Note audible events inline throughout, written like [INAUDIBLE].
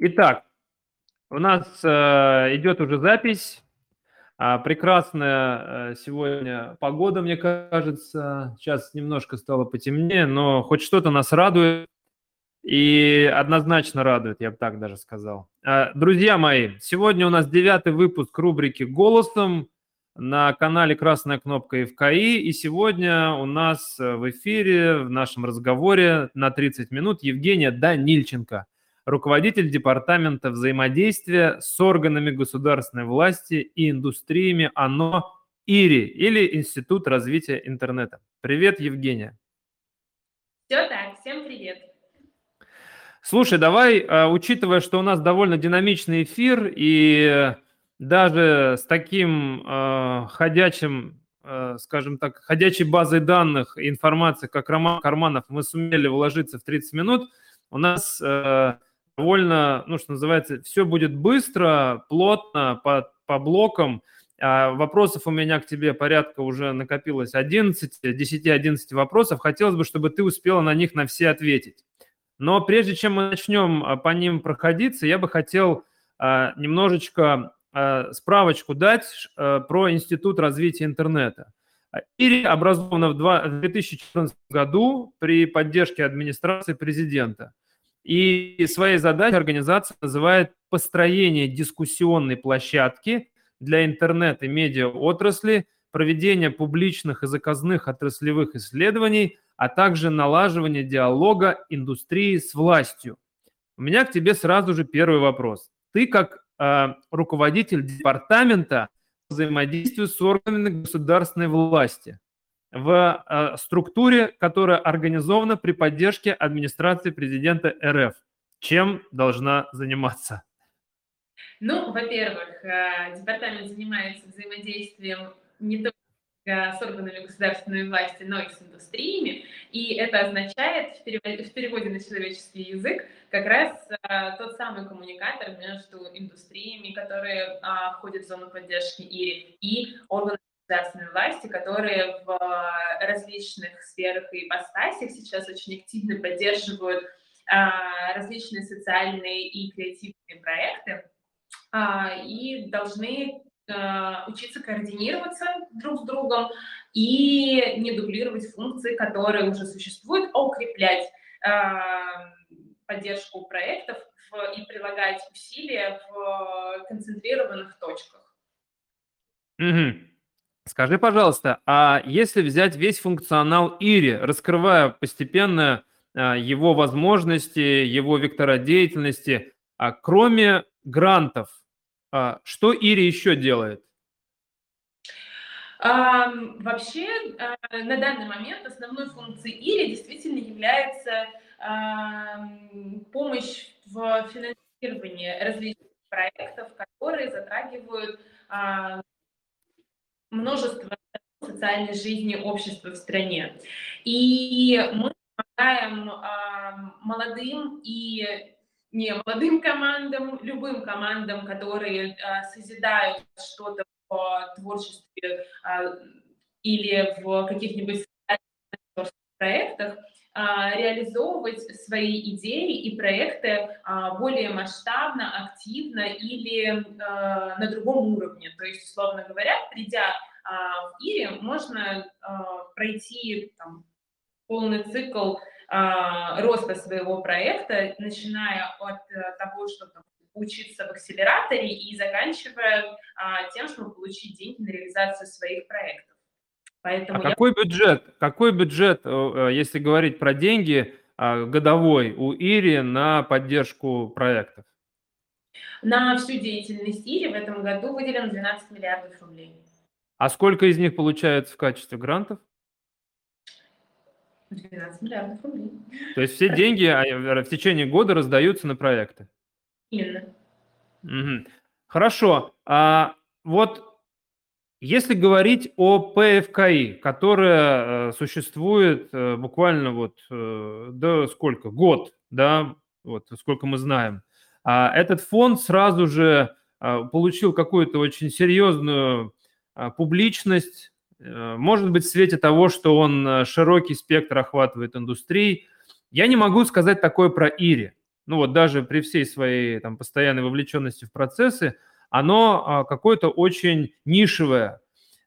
Итак, у нас э, идет уже запись. А, прекрасная э, сегодня погода, мне кажется. Сейчас немножко стало потемнее, но хоть что-то нас радует. И однозначно радует, я бы так даже сказал. А, друзья мои, сегодня у нас девятый выпуск рубрики «Голосом» на канале «Красная кнопка ФКИ». И сегодня у нас в эфире, в нашем разговоре на 30 минут Евгения Данильченко – руководитель департамента взаимодействия с органами государственной власти и индустриями ОНО ИРИ или Институт развития интернета. Привет, Евгения. Все так, всем привет. Слушай, давай, а, учитывая, что у нас довольно динамичный эфир, и даже с таким э, ходячим, э, скажем так, ходячей базой данных информации, как Роман Карманов, мы сумели вложиться в 30 минут, у нас э, довольно, ну, что называется, все будет быстро, плотно, по, по блокам. А вопросов у меня к тебе порядка уже накопилось 11, 10-11 вопросов. Хотелось бы, чтобы ты успела на них на все ответить. Но прежде чем мы начнем а, по ним проходиться, я бы хотел а, немножечко а, справочку дать про Институт развития интернета. ИРИ образована в 2014 году при поддержке администрации президента – и своей задачей организация называет построение дискуссионной площадки для интернет и медиа отрасли, проведение публичных и заказных отраслевых исследований, а также налаживание диалога индустрии с властью. У меня к тебе сразу же первый вопрос. Ты как э, руководитель департамента взаимодействия с органами государственной власти в э, структуре, которая организована при поддержке администрации президента РФ. Чем должна заниматься? Ну, во-первых, э, департамент занимается взаимодействием не только с органами государственной власти, но и с индустриями. И это означает в переводе, в переводе на человеческий язык как раз а, тот самый коммуникатор между индустриями, которые а, входят в зону поддержки ИРИ, и органами государственной власти, которые в э, различных сферах и ипостасях сейчас очень активно поддерживают а, различные социальные и креативные проекты а, и должны а, учиться координироваться друг с другом и не дублировать функции, которые уже существуют, а укреплять поддержку проектов и прилагать усилия в концентрированных точках. Угу. Скажи, пожалуйста, а если взять весь функционал Ири, раскрывая постепенно а, его возможности, его вектора деятельности, а кроме грантов, а, что Ири еще делает? А, вообще, а, на данный момент основной функцией Ири действительно является а, помощь в финансировании различных проектов, которые затрагивают множество социальной жизни общества в стране. И мы помогаем э, молодым и не молодым командам, любым командам, которые э, созидают что-то в творчестве э, или в каких-нибудь проектах, реализовывать свои идеи и проекты более масштабно, активно или на другом уровне. То есть, условно говоря, придя в Ире, можно пройти там, полный цикл роста своего проекта, начиная от э, того, что там, учиться в акселераторе и заканчивая тем, чтобы получить деньги на реализацию своих проектов. Поэтому а я... какой бюджет, какой бюджет, э, э, если говорить про деньги, а, годовой у Ири на поддержку проектов? На всю деятельность Ири в этом году выделено 12 миллиардов рублей. А сколько из них получается в качестве грантов? 12 миллиардов рублей. То есть все деньги а, в течение года раздаются на проекты? Именно. Угу. Хорошо. А вот если говорить о ПФКИ, которая э, существует э, буквально вот э, до сколько? Год, да, вот сколько мы знаем. А этот фонд сразу же получил какую-то очень серьезную публичность, может быть, в свете того, что он широкий спектр охватывает индустрии. Я не могу сказать такое про Ири. ну вот даже при всей своей там постоянной вовлеченности в процессы, оно а, какое-то очень нишевое.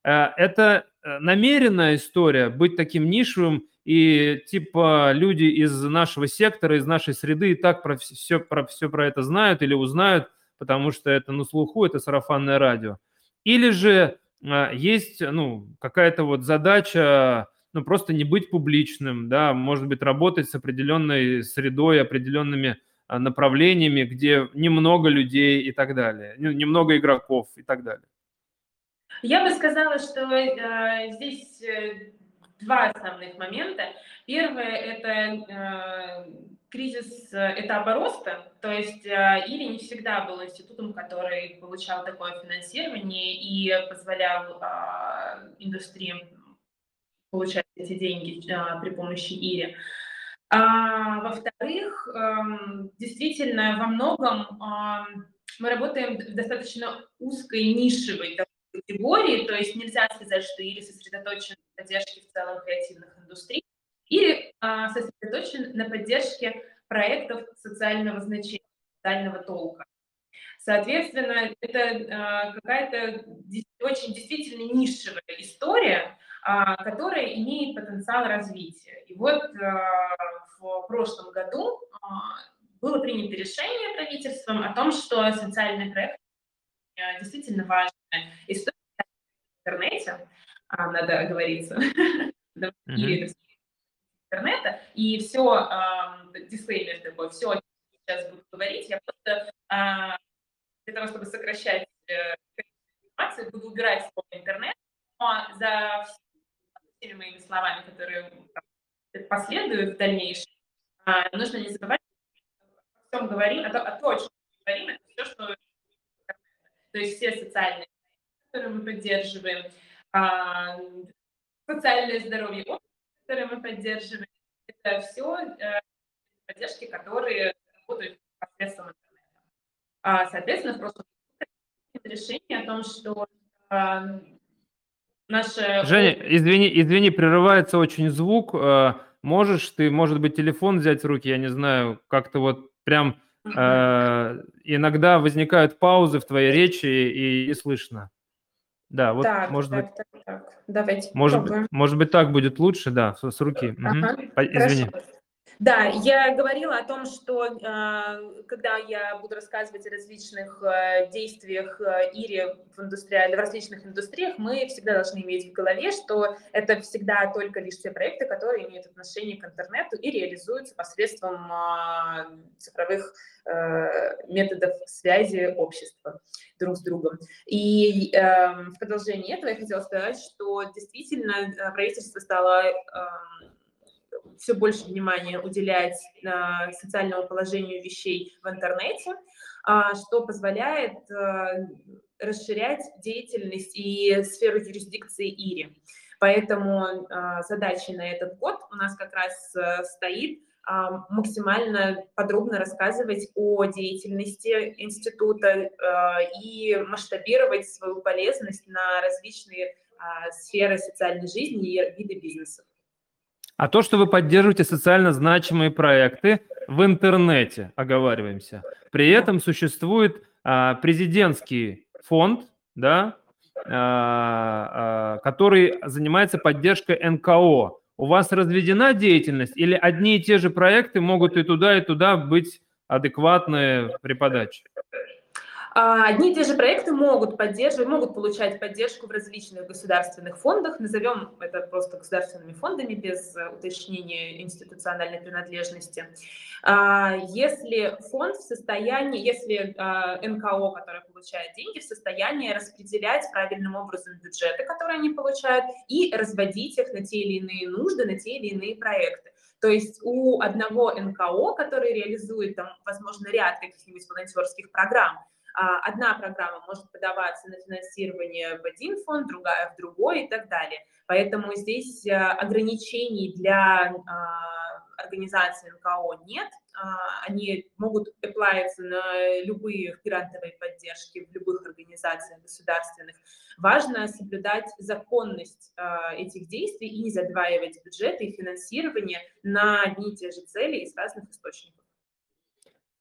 Э, это э, намеренная история быть таким нишевым, и типа люди из нашего сектора, из нашей среды и так про все, про все про это знают или узнают, потому что это на слуху, это сарафанное радио. Или же а, есть ну, какая-то вот задача ну, просто не быть публичным, да, может быть, работать с определенной средой, определенными направлениями, где немного людей и так далее, немного игроков и так далее. Я бы сказала, что э, здесь э, два основных момента. Первое – это э, кризис э, этапа роста, то есть э, Ири не всегда был институтом, который получал такое финансирование и позволял э, индустрии получать эти деньги э, при помощи Ири. А, во-вторых, э, действительно, во многом мы работаем в достаточно узкой нишевой категории, то есть нельзя сказать, что Ири сосредоточен на поддержке в целом креативных индустрий, или а, сосредоточен на поддержке проектов социального значения, социального толка. Соответственно, это а, какая-то очень действительно нишевая история, которая имеет потенциал развития. И вот а, в прошлом году а, было принято решение правительством о том, что социальный проект а, действительно важная история в интернете, а, надо оговориться, [LAUGHS] интернета, и все, э, дисклеймер такой, все, сейчас буду говорить, я просто э, для того, чтобы сокращать э, информацию, буду убирать слово интернет, но за всеми моими словами, которые последуют в дальнейшем, э, нужно не забывать, о чем говорим, а то, о, то, о говорим, это все, что то есть все социальные, которые мы поддерживаем, э, социальное здоровье которые мы поддерживаем, это все э, поддержки, которые работают посредством интернета. А, соответственно, году решение о том, что наше... Женя, извини, извини, прерывается очень звук. Э, можешь ты, может быть, телефон взять в руки, я не знаю, как-то вот прям э, иногда возникают паузы в твоей речи и не слышно. Да, вот так, может так, быть. Так, так. Давайте может, попробуем. может быть, так будет лучше, да, с, с руки. Ага, угу. Извини. Хорошо. Да, я говорила о том, что э, когда я буду рассказывать о различных э, действиях э, Ири в, индустриаль... в различных индустриях, мы всегда должны иметь в голове, что это всегда только лишь те проекты, которые имеют отношение к интернету и реализуются посредством цифровых методов связи общества друг с другом. И в продолжение этого я хотела сказать, что действительно правительство стало эм, все больше внимания уделять э, социальному положению вещей в интернете, э, что позволяет э, расширять деятельность и сферу юрисдикции ИРИ. Поэтому э, на этот год у нас как раз э, стоит максимально подробно рассказывать о деятельности института э, и масштабировать свою полезность на различные сферы социальной жизни и виды бизнеса. А то, что вы поддерживаете социально значимые проекты в интернете, оговариваемся. При этом существует а, президентский фонд, да, а, а, который занимается поддержкой НКО. У вас разведена деятельность или одни и те же проекты могут и туда, и туда быть адекватны при подаче? А, одни и те же проекты могут поддерживать, могут получать поддержку в различных государственных фондах, назовем это просто государственными фондами без э, уточнения институциональной принадлежности. А, если фонд в состоянии, если а, НКО, которое получает деньги, в состоянии распределять правильным образом бюджеты, которые они получают, и разводить их на те или иные нужды, на те или иные проекты. То есть у одного НКО, который реализует, там, возможно, ряд каких-нибудь волонтерских программ, одна программа может подаваться на финансирование в один фонд, другая в другой и так далее. Поэтому здесь э, ограничений для а, организации НКО нет. А, они могут оплавиться на любые грантовые поддержки в любых организациях государственных. Важно соблюдать законность этих действий и не задваивать бюджеты и финансирование на одни и те же цели из разных источников.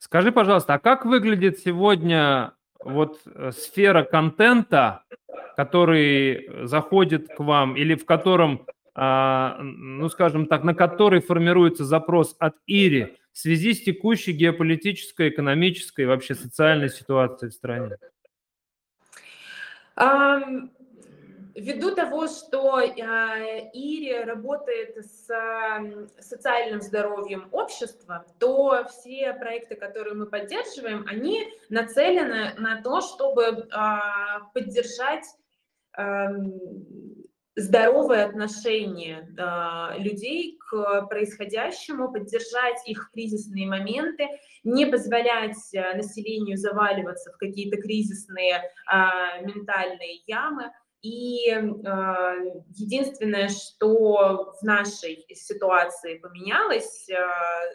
Скажи, пожалуйста, а как выглядит сегодня вот э, сфера контента, который заходит к вам или в котором, а, ну, скажем так, на который формируется запрос от Ири в связи с текущей геополитической, экономической и вообще социальной ситуацией в стране? Ввиду того, что uh, Ири работает с социальным здоровьем общества, то все проекты, которые мы поддерживаем, они нацелены на то, чтобы uh, поддержать здоровое отношение э, людей к происходящему, поддержать их кризисные моменты, не позволять э, населению заваливаться в какие-то кризисные э, ментальные ямы. И э, единственное, что в нашей ситуации поменялось э,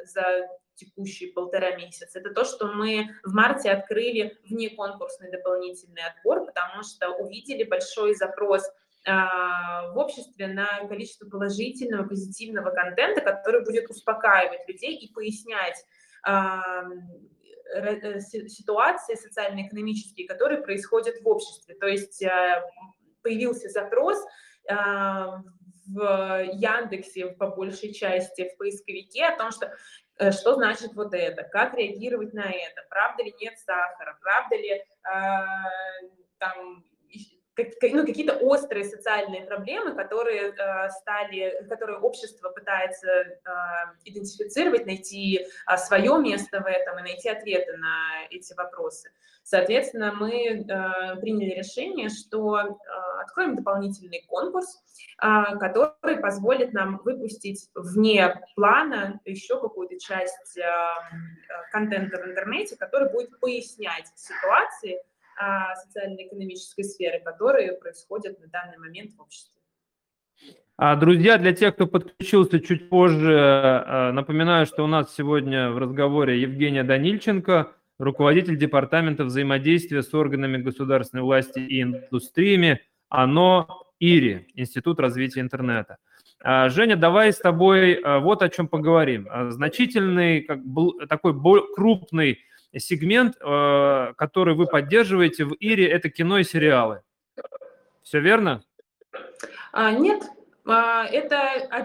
за текущие полтора месяца, это то, что мы в марте открыли внеконкурсный дополнительный отбор, потому что увидели большой запрос а, в обществе на количество положительного, позитивного контента, который будет успокаивать людей и пояснять э, ситуации социально-экономические, которые происходят в обществе. То есть а, появился запрос в Яндексе по большей части, в поисковике о том, что э, что значит вот это, как реагировать на это, правда ли нет сахара, правда ли э, там ну, какие-то острые социальные проблемы, которые э, стали, которые общество пытается э, идентифицировать, найти э, свое место в этом и найти ответы на эти вопросы. Соответственно, мы э, приняли решение, что откроем дополнительный конкурс, э, который позволит нам выпустить вне плана еще какую-то часть э, э контента в интернете, который будет пояснять ситуации, а, социально-экономической сферы, которые происходят на данный момент в обществе. А, друзья, для тех, кто подключился чуть позже, э, напоминаю, что у нас сегодня в разговоре Евгения Данильченко, руководитель Департамента взаимодействия с органами государственной власти и индустриями ОНО ИРИ, Институт развития интернета. А, Женя, давай с тобой вот о чем поговорим. Значительный, как, такой крупный сегмент, э, который вы поддерживаете в Ире, это кино и сериалы. Все верно? А, нет, а, это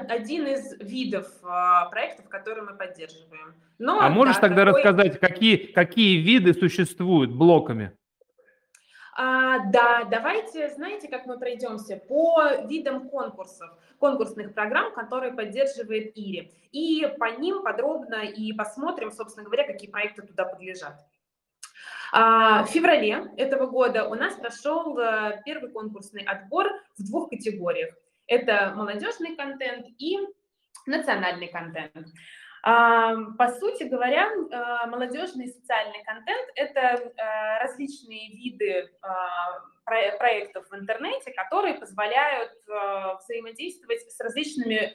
один из видов а, проектов, которые мы поддерживаем. Но, а можешь да, тогда такой... рассказать, какие, какие виды существуют блоками? А, да, давайте, знаете, как мы пройдемся по видам конкурсов, конкурсных программ, которые поддерживает ИРИ. И по ним подробно и посмотрим, собственно говоря, какие проекты туда подлежат. А, в феврале этого года у нас прошел э, первый конкурсный отбор в двух категориях. Это молодежный контент и национальный контент. По сути говоря, а, молодежный социальный контент – это э, различные виды а, проектов в интернете, которые позволяют э, взаимодействовать с различными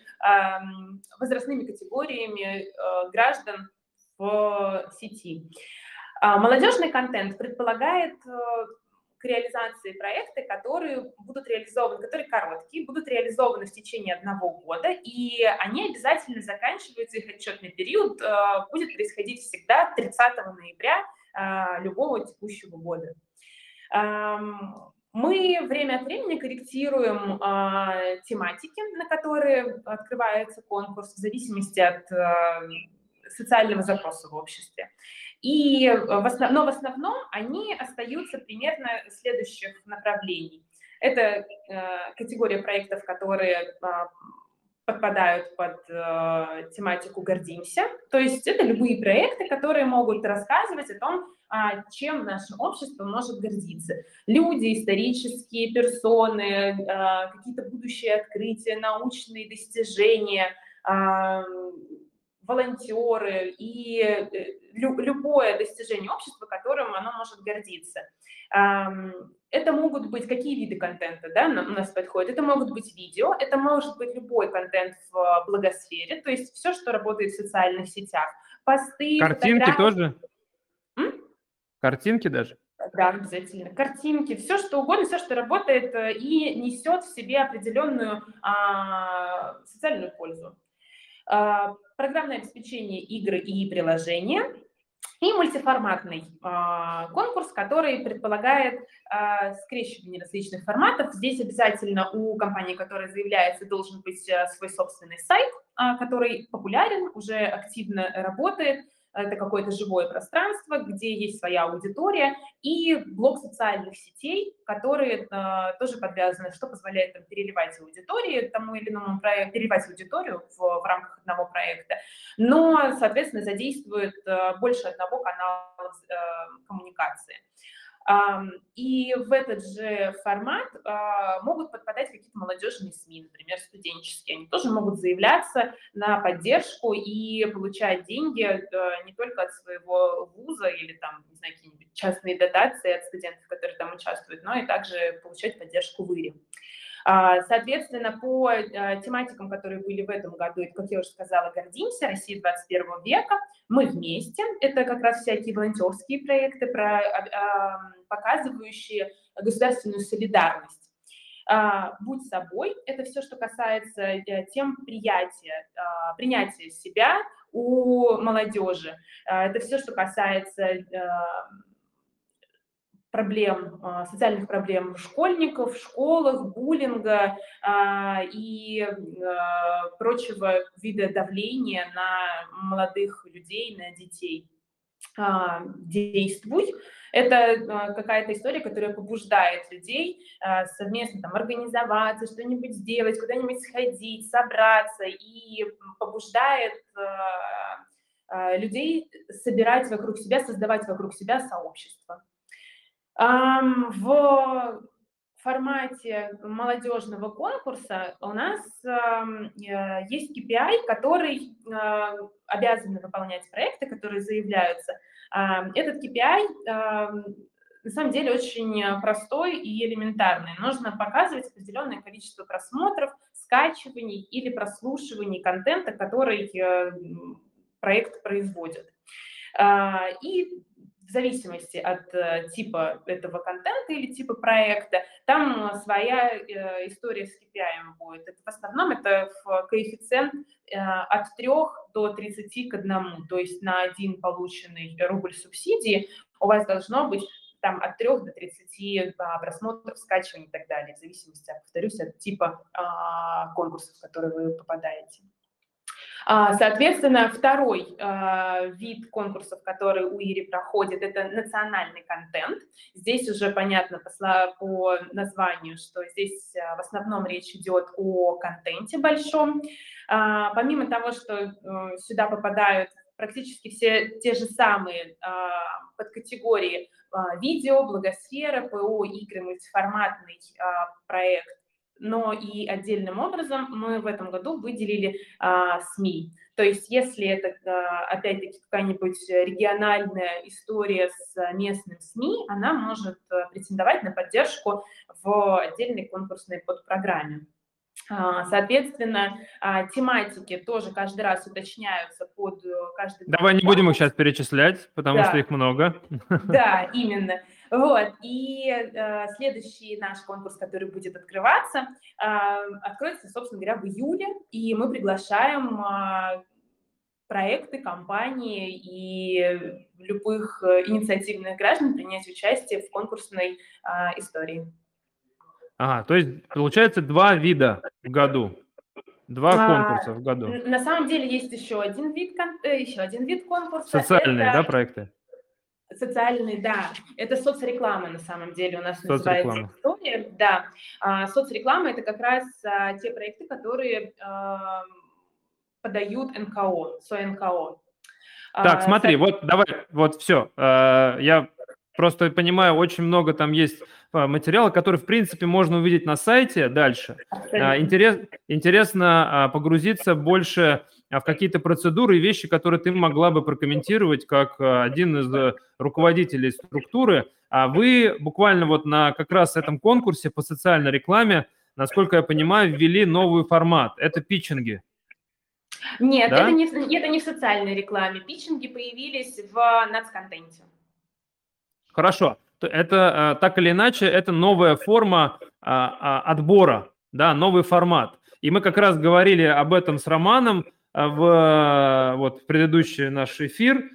возрастными категориями э, граждан в сети. Молодежный контент предполагает реализации проекта, которые будут реализованы, которые короткие, будут реализованы в течение одного года, и они обязательно заканчиваются, их отчетный период э, будет происходить всегда 30 ноября э, любого текущего года. Мы время от времени корректируем э, тематики, на которые открывается конкурс в зависимости от э, социального запроса в обществе. И в основ... Но в основном они остаются примерно следующих направлений. Это э, категория проектов, которые э, подпадают под э, тематику «Гордимся». То есть это любые проекты, которые могут рассказывать о том, э, чем наше общество может гордиться. Люди, исторические персоны, э, какие-то будущие открытия, научные достижения, э, волонтеры и э, любое достижение общества, которым оно может гордиться. Это могут быть какие виды контента да, у нас подходят? Это могут быть видео, это может быть любой контент в благосфере, то есть все, что работает в социальных сетях. Посты, Картинки тоже? М? Картинки даже? Да, обязательно. Картинки, все что угодно, все, что работает э, и несет в себе определенную а, социальную пользу. А, программное обеспечение игры и приложения, и мультиформатный э, конкурс, который предполагает э, скрещивание различных форматов. Здесь обязательно у компании, которая заявляется, должен быть э, свой собственный сайт, э, который популярен, уже активно работает, это какое-то живое пространство, где есть своя аудитория, и блок социальных сетей, которые э, тоже подвязаны, что позволяет там, переливать аудитории тому или иному проекту, переливать аудиторию в, в рамках одного проекта, но, соответственно, задействует э, больше одного канала э, коммуникации. И в этот же формат а, могут подпадать какие-то молодежные СМИ, например, студенческие. Они тоже могут заявляться на поддержку и получать деньги э, не только от своего вуза или там, не знаю, какие-нибудь частные дотации от студентов, которые там участвуют, но и также получать поддержку в ИРе. А, соответственно, по э, тематикам, которые были в этом году, это, как я уже сказала, гордимся, Россия 21 века, мы вместе, это как раз всякие волонтерские проекты, про, а, показывающие государственную солидарность. Uh, будь собой, это все, что касается uh, тем приятия, uh, принятия себя у молодежи. Это все, что касается проблем, а, социальных проблем школьников, в школах, буллинга а, и а, прочего вида давления на молодых людей, на детей. Действуй. Это какая-то история, которая побуждает людей совместно там, организоваться, что-нибудь сделать, куда-нибудь сходить, собраться и побуждает людей собирать вокруг себя, создавать вокруг себя сообщество. В формате молодежного конкурса у нас э, есть KPI, который а, обязаны выполнять проекты, которые заявляются. Этот KPI на самом деле очень простой и элементарный. Нужно показывать определенное количество просмотров, скачиваний или прослушиваний контента, который э, проект производит. А, и в зависимости от э, типа этого контента или типа проекта, там своя э, история с KPI будет. Это, в основном это в коэффициент э, от 3 до 30 к 1, то есть на один полученный рубль субсидии у вас должно быть там от 3 до 30 а, просмотров, скачиваний и так далее, в зависимости, повторюсь, от типа а, конкурсов, в которые вы попадаете. А, соответственно, второй а, вид конкурсов, который у ИРИ проходит, это национальный контент. Здесь уже понятно по названию, что здесь а, в основном речь идет о контенте большом. Помимо того, что э, сюда попадают практически все те же самые подкатегории видео, благосфера, ПО, игры, мультиформатный проект, но и отдельным образом мы в этом году выделили а, СМИ. То есть если это, а, опять-таки, какая-нибудь региональная история с местным СМИ, она может а, претендовать на поддержку в отдельной конкурсной подпрограмме. А, соответственно, тематики тоже каждый раз уточняются под э, каждый... Давай не будем их сейчас перечислять, потому да. что их много. [LAUGHS] Да, именно. Вот, и э, следующий наш конкурс, который будет открываться, э, откроется, собственно говоря, в июле, и мы приглашаем э, проекты, компании и любых э, инициативных граждан принять участие в конкурсной э, истории. Ага, то есть получается два вида в году. Два а, конкурса в году. На самом деле есть еще один вид, э, еще один вид конкурса. Социальные, это... да, проекты? Социальные, да. Это соцреклама на самом деле у нас называется история. Да. А, соцреклама это как раз а, те проекты, которые а, подают НКО, СОНКО. Так, а, смотри, вот давай, вот все. А, я просто понимаю, очень много там есть Э, материалы, которые, в принципе, можно увидеть на сайте дальше. А, интерес, интересно а, погрузиться больше а, в какие-то процедуры и вещи, которые ты могла бы прокомментировать как один из э, руководителей структуры. А вы буквально вот на как раз этом конкурсе по социальной рекламе, насколько я понимаю, ввели новый формат. Это питчинги. Нет, да? это, не, это не в социальной рекламе. Питчинги появились в нацконтенте. Хорошо это а, так или иначе, это новая форма а, а, отбора, да, новый формат. И мы как раз говорили об этом с Романом в, вот, в предыдущий наш эфир,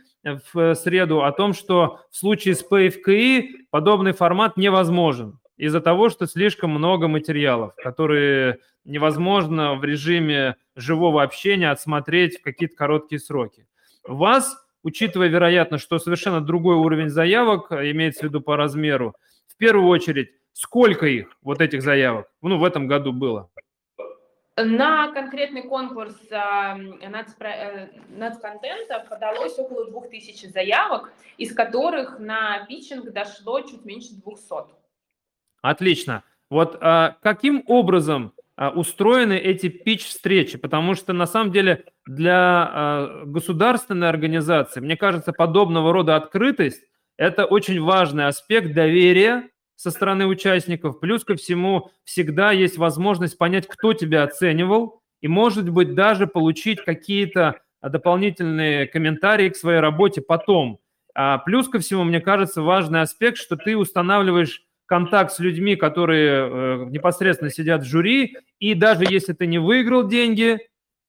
в среду о том, что в случае с ПФКИ подобный формат невозможен из-за того, что слишком много материалов, которые невозможно в режиме живого общения отсмотреть в какие-то короткие сроки. Вас, учитывая, вероятно, что совершенно другой уровень заявок, имеется в виду по размеру, в первую очередь, сколько их, вот этих заявок, ну, в этом году было? На конкретный конкурс э, нацконтента подалось около 2000 заявок, из которых на питчинг дошло чуть меньше 200. Отлично. Вот а, каким образом а, устроены эти пич-встречи? Потому что на самом деле для а, государственной организации, мне кажется, подобного рода открытость – это очень важный аспект доверия со стороны участников. Плюс ко всему, всегда есть возможность понять, кто тебя оценивал, и, может быть, даже получить какие-то дополнительные комментарии к своей работе потом. А плюс ко всему, мне кажется, важный аспект, что ты устанавливаешь контакт с людьми, которые э, непосредственно сидят в жюри, и даже если ты не выиграл деньги,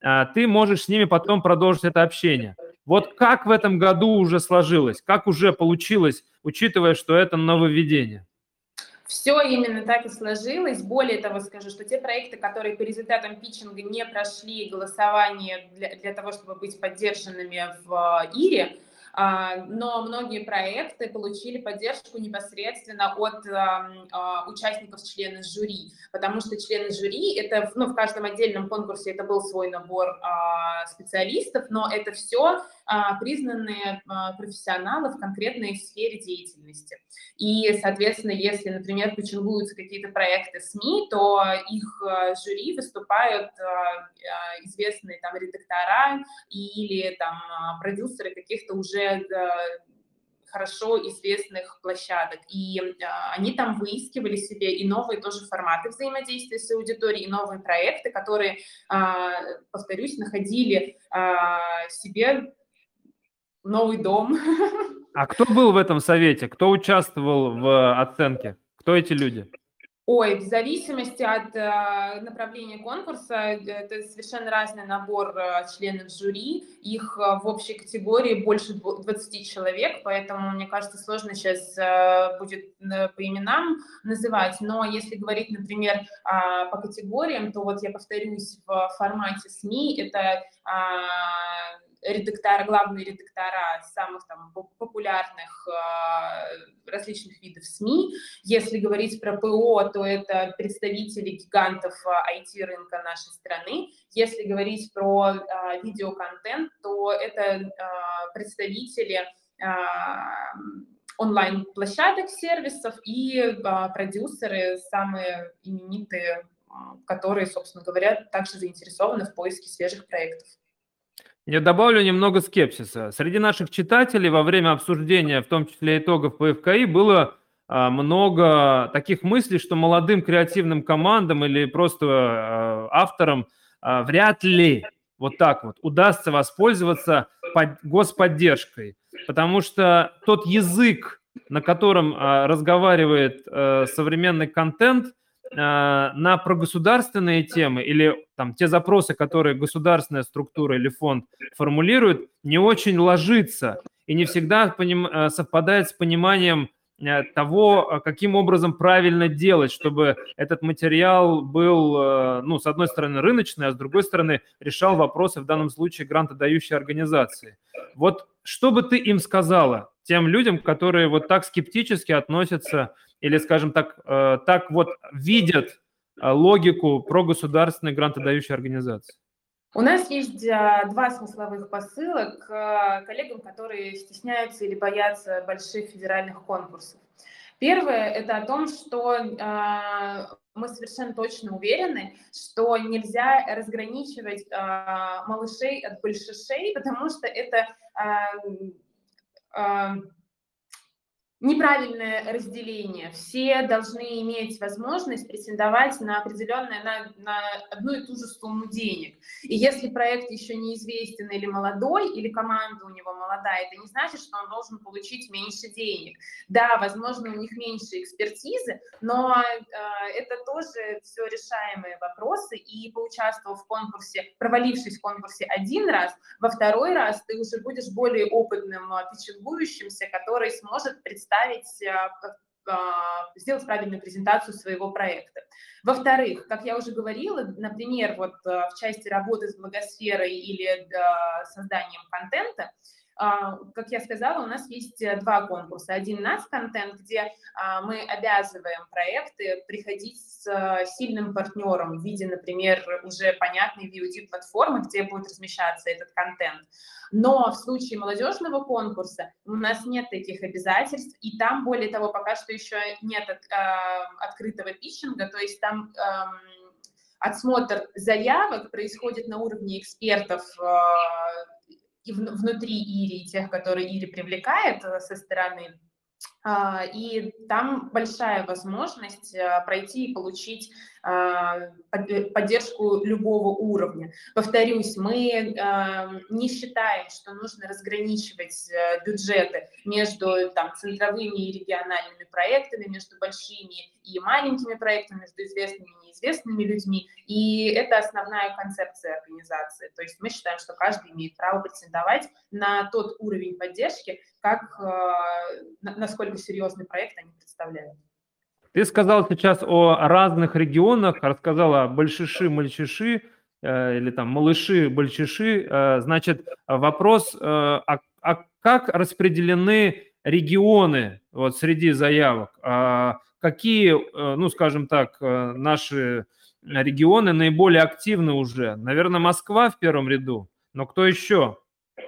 э, ты можешь с ними потом продолжить это общение. Вот как в этом году уже сложилось, как уже получилось, учитывая, что это нововведение? Все именно так и сложилось. Более того, скажу, что те проекты, которые по результатам питчинга не прошли голосование для, для того, чтобы быть поддержанными в э, ИРе, а, но многие проекты получили поддержку непосредственно от а, участников членов жюри, потому что члены жюри, это ну, в каждом отдельном конкурсе это был свой набор а, специалистов, но это все признанные профессионалы в конкретной сфере деятельности. И, соответственно, если, например, почингуются какие-то проекты СМИ, то их жюри выступают известные там редактора или там продюсеры каких-то уже хорошо известных площадок. И э, они там выискивали себе и новые тоже форматы взаимодействия с аудиторией, и новые проекты, которые, э, повторюсь, находили э, себе новый дом. [LAUGHS] А кто был в этом совете? Кто участвовал в оценке? Кто эти люди? Ой, в зависимости от э, направления конкурса, это совершенно разный набор э, членов жюри. Их э, в общей категории больше 20 человек, поэтому, мне кажется, сложно сейчас э, будет э, по именам называть. Но если говорить, например, э, по категориям, то вот я повторюсь, в формате СМИ это э, редактора, главные редактора самых там популярных э, различных видов СМИ. Если говорить про ПО, то это представители гигантов IT-рынка э, нашей страны. Если говорить про э, видеоконтент, то это э, представители э, онлайн-площадок, сервисов и э, продюсеры, самые именитые, которые, собственно говоря, также заинтересованы в поиске свежих проектов. Я добавлю немного скепсиса. Среди наших читателей во время обсуждения, в том числе итогов по ФКИ, было а, много таких мыслей, что молодым креативным командам или просто а, авторам а, вряд ли вот так вот удастся воспользоваться под господдержкой, потому что тот язык, на котором разговаривает современный контент, на прогосударственные темы или там те запросы, которые государственная структура или фонд формулирует, не очень ложится и не всегда поним, а, совпадает с пониманием а, того, каким образом правильно делать, чтобы этот материал был, ну, с одной стороны, рыночный, а с другой стороны, решал вопросы, в данном случае, грантодающей организации. Вот что бы ты им сказала, тем людям, которые вот так скептически относятся или, скажем так, э, так вот видят э, логику про государственной грантодающей организации? У нас есть э, два смысловых посыла к коллегам, которые стесняются или боятся больших федеральных конкурсов. Первое – это о том, что мы совершенно точно уверены, что нельзя разграничивать малышей от большишей, потому что это неправильное разделение. Все должны иметь возможность претендовать на определенное, на, на одну и ту же сумму денег. И если проект еще неизвестен или молодой, или команда у него молодая, это не значит, что он должен получить меньше денег. Да, возможно, у них меньше экспертизы, но э, это тоже все решаемые вопросы. И поучаствовав в конкурсе, провалившись в конкурсе один раз, во второй раз ты уже будешь более опытным э, пичингующимся, который сможет представить представить, э, а, сделать правильную презентацию своего проекта. Во-вторых, как я уже говорила, например, вот э, в части работы с благосферой или созданием контента, как я сказала, у нас есть э, два конкурса. Один нас контент, где а, мы обязываем проекты приходить с сильным партнером в виде, например, уже понятной VOD-платформы, где будет размещаться этот контент. Но в случае молодежного конкурса у нас нет таких обязательств, и там, более того, пока что еще нет от, э, открытого питчинга, то есть там э, отсмотр заявок происходит на уровне экспертов э, и внутри Ири, тех, которые Ири привлекает э, со стороны а, и там большая возможность э, пройти и получить поддержку любого уровня. Повторюсь, мы эм, не считаем, что нужно разграничивать э, бюджеты между там, центровыми и региональными проектами, между большими и маленькими проектами, между известными и неизвестными людьми. И это основная концепция организации. То есть мы считаем, что каждый имеет право претендовать на тот уровень поддержки, как, э, насколько серьезный проект они представляют. Ты сказал сейчас о разных регионах, рассказала большиши, мальчиши, э, или там малыши, большиши. Э, значит, вопрос, э, а, а как распределены регионы вот среди заявок? А какие, э, ну, скажем так, наши регионы наиболее активны уже? Наверное, Москва в первом ряду, но кто еще?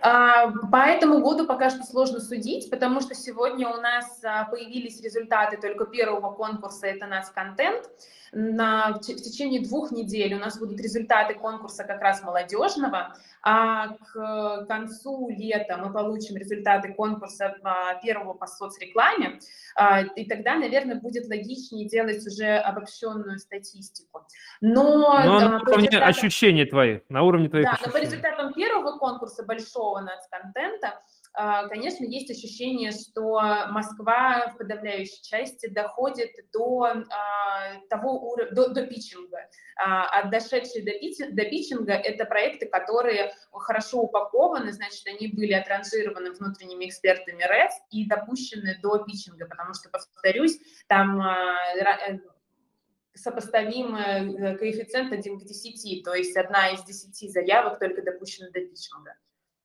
А, по этому году пока что сложно судить, потому что сегодня у нас а, появились результаты только первого конкурса «Это нас контент». На, в течение двух недель у нас будут результаты конкурса как раз молодежного, а к концу лета мы получим результаты конкурса а, первого по соцрекламе, и тогда, наверное, будет логичнее делать уже обобщенную статистику. Но, но на уровне результатам... ощущений твоих, на уровне твоих Да, ощущений. но по результатам первого конкурса большого нацконтента, а, конечно, есть ощущение, что Москва в подавляющей части доходит до а, того уровня, до, до питчинга. А дошедшие до, до питчинга – это проекты, которые хорошо упакованы, значит, они были отранжированы внутренними экспертами РЭС и допущены до питчинга, потому что, повторюсь, там э, сопоставимый э, коэффициент 1 к 10, то есть одна из 10 заявок только допущена до питчинга.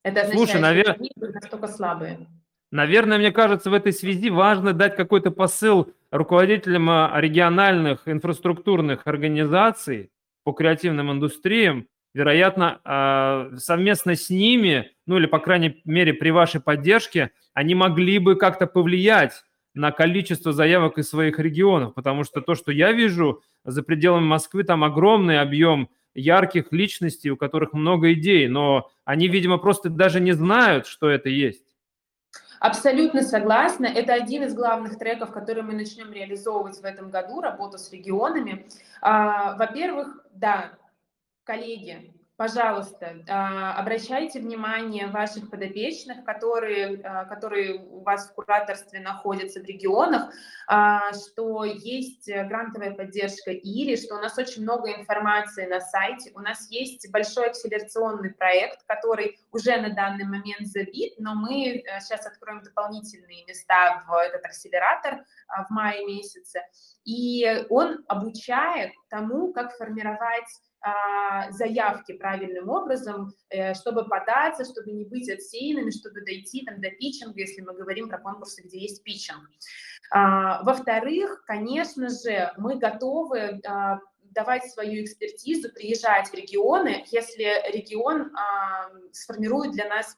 Это означает, Слушай, навер... что они настолько слабые. Наверное, мне кажется, в этой связи важно дать какой-то посыл руководителям а, региональных инфраструктурных организаций по креативным индустриям, вероятно, а, совместно с ними, ну или, по крайней мере, при вашей поддержке, они могли бы как-то повлиять на количество заявок из своих регионов, потому что то, что я вижу за пределами Москвы, там огромный объем ярких личностей, у которых много идей, но они, видимо, просто даже не знают, что это есть. Абсолютно согласна. Это один из главных треков, который мы начнем реализовывать в этом году, работу с регионами. А, во-первых, да, коллеги, пожалуйста, а, обращайте внимание ваших подопечных, которые, а, которые у вас в кураторстве находятся в регионах, а, что есть грантовая поддержка ИРИ, что у нас очень много информации на сайте, у нас есть большой акселерационный проект, который уже на данный момент забит, но мы сейчас откроем дополнительные места в этот акселератор в мае месяце, и он обучает тому, как формировать заявки правильным образом, э, чтобы податься, чтобы не быть отсеянными, чтобы дойти там, до питчинга, если мы говорим про конкурсы, где есть питчинг. А, во-вторых, конечно же, мы готовы а, давать свою экспертизу, приезжать в регионы, если регион сформирует для нас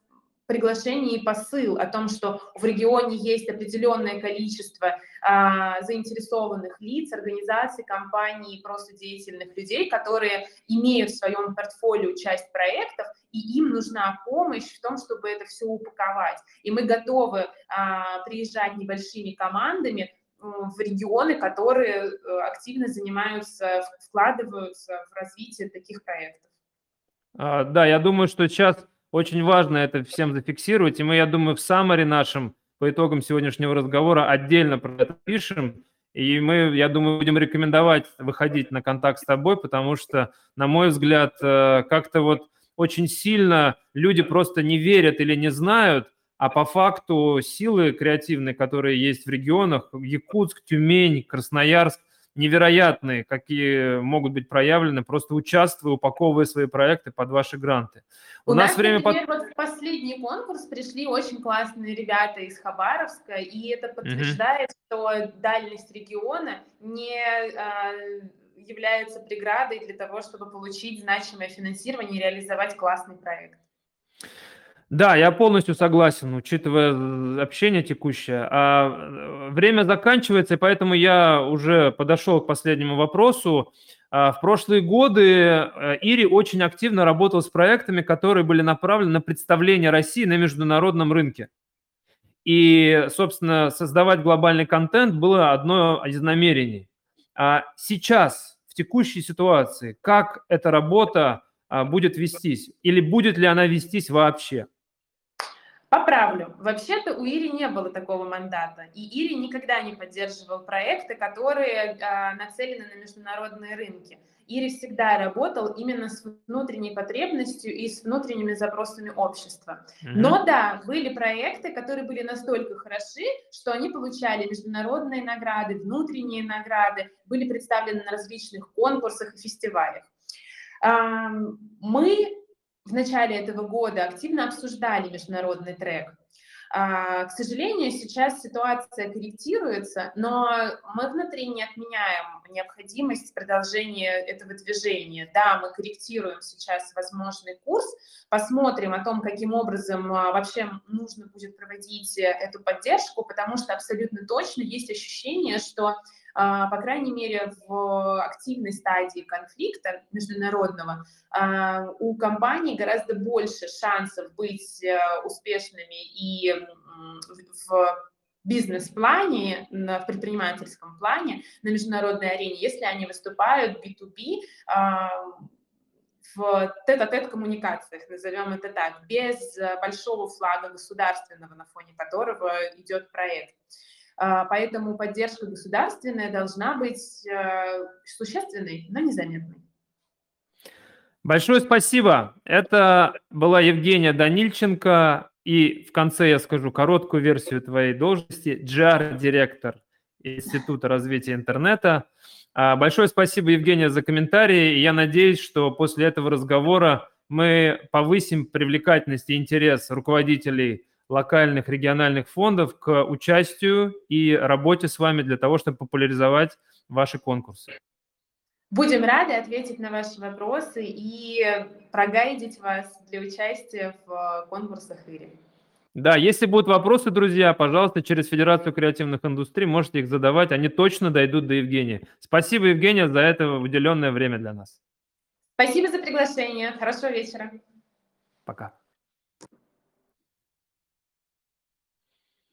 приглашение и посыл о том, что в регионе есть определенное количество а, заинтересованных лиц, организаций, компаний, просто деятельных людей, которые имеют в своем портфолио часть проектов, и им нужна помощь в том, чтобы это все упаковать. И мы готовы а, приезжать небольшими командами, в регионы, которые э, активно занимаются, вкладываются в развитие таких проектов. А, да, я думаю, что сейчас очень важно это всем зафиксировать, и мы, я думаю, в саммаре нашем по итогам сегодняшнего разговора отдельно про это пишем, и мы, я думаю, будем рекомендовать выходить на контакт с тобой, потому что, на мой взгляд, э, как-то вот очень сильно люди просто не верят или не знают, а по факту силы креативные, которые есть в регионах, Якутск, Тюмень, Красноярск, невероятные, какие могут быть проявлены, просто участвуя, упаковывая свои проекты под ваши гранты. У, У нас, нас время... Например, под... вот в последний конкурс пришли очень классные ребята из Хабаровска, и это подтверждает, mm-hmm. что дальность региона не а, является преградой для того, чтобы получить значимое финансирование и реализовать классный проект. Да, я полностью согласен, учитывая общение текущее. А э, время заканчивается, и поэтому я уже подошел к последнему вопросу. А, в прошлые годы э, Ири очень активно работал с проектами, которые были направлены на представление России на международном рынке. И, собственно, создавать глобальный контент было одно из намерений. А сейчас, в текущей ситуации, как эта работа а, будет вестись? Или будет ли она вестись вообще? Поправлю. Вообще-то у Ири не было такого мандата. И Ири никогда не поддерживал проекты, которые э, нацелены на международные рынки. Ири всегда работал именно с внутренней потребностью и с внутренними запросами общества. Mm-hmm. Но да, были проекты, которые были настолько хороши, что они получали международные награды, внутренние награды, были представлены на различных конкурсах и фестивалях. Мы в начале этого года активно обсуждали международный трек. А, к сожалению, сейчас ситуация корректируется, но мы внутри не отменяем необходимость продолжения этого движения. Да, мы корректируем сейчас возможный курс, посмотрим о том, каким образом а, вообще нужно будет проводить эту поддержку, потому что абсолютно точно есть ощущение, что по крайней мере, в активной стадии конфликта международного а, у компаний гораздо больше шансов быть э, успешными и в бизнес-плане, в предпринимательском плане, на международной арене, если они выступают B2B а, в тет-а-тет коммуникациях, назовем это так, без большого флага государственного, на фоне которого идет проект. А, поэтому поддержка государственная должна быть э, существенной, но незаметной. Большое спасибо. Это была Евгения Данильченко. И в конце я скажу короткую версию твоей должности. GR-директор Института развития интернета. А, большое спасибо, Евгения, за комментарии. Я надеюсь, что после этого разговора мы повысим привлекательность и интерес руководителей локальных региональных фондов к участию и работе с вами для того, чтобы популяризовать ваши конкурсы. Будем рады ответить на ваши вопросы и прогайдить вас для участия в конкурсах ИРИ. Да, если будут вопросы, друзья, пожалуйста, через Федерацию креативных индустрий можете их задавать, они точно дойдут до Евгения. Спасибо, Евгения, за это выделенное время для нас. Спасибо за приглашение. Хорошего вечера. Пока.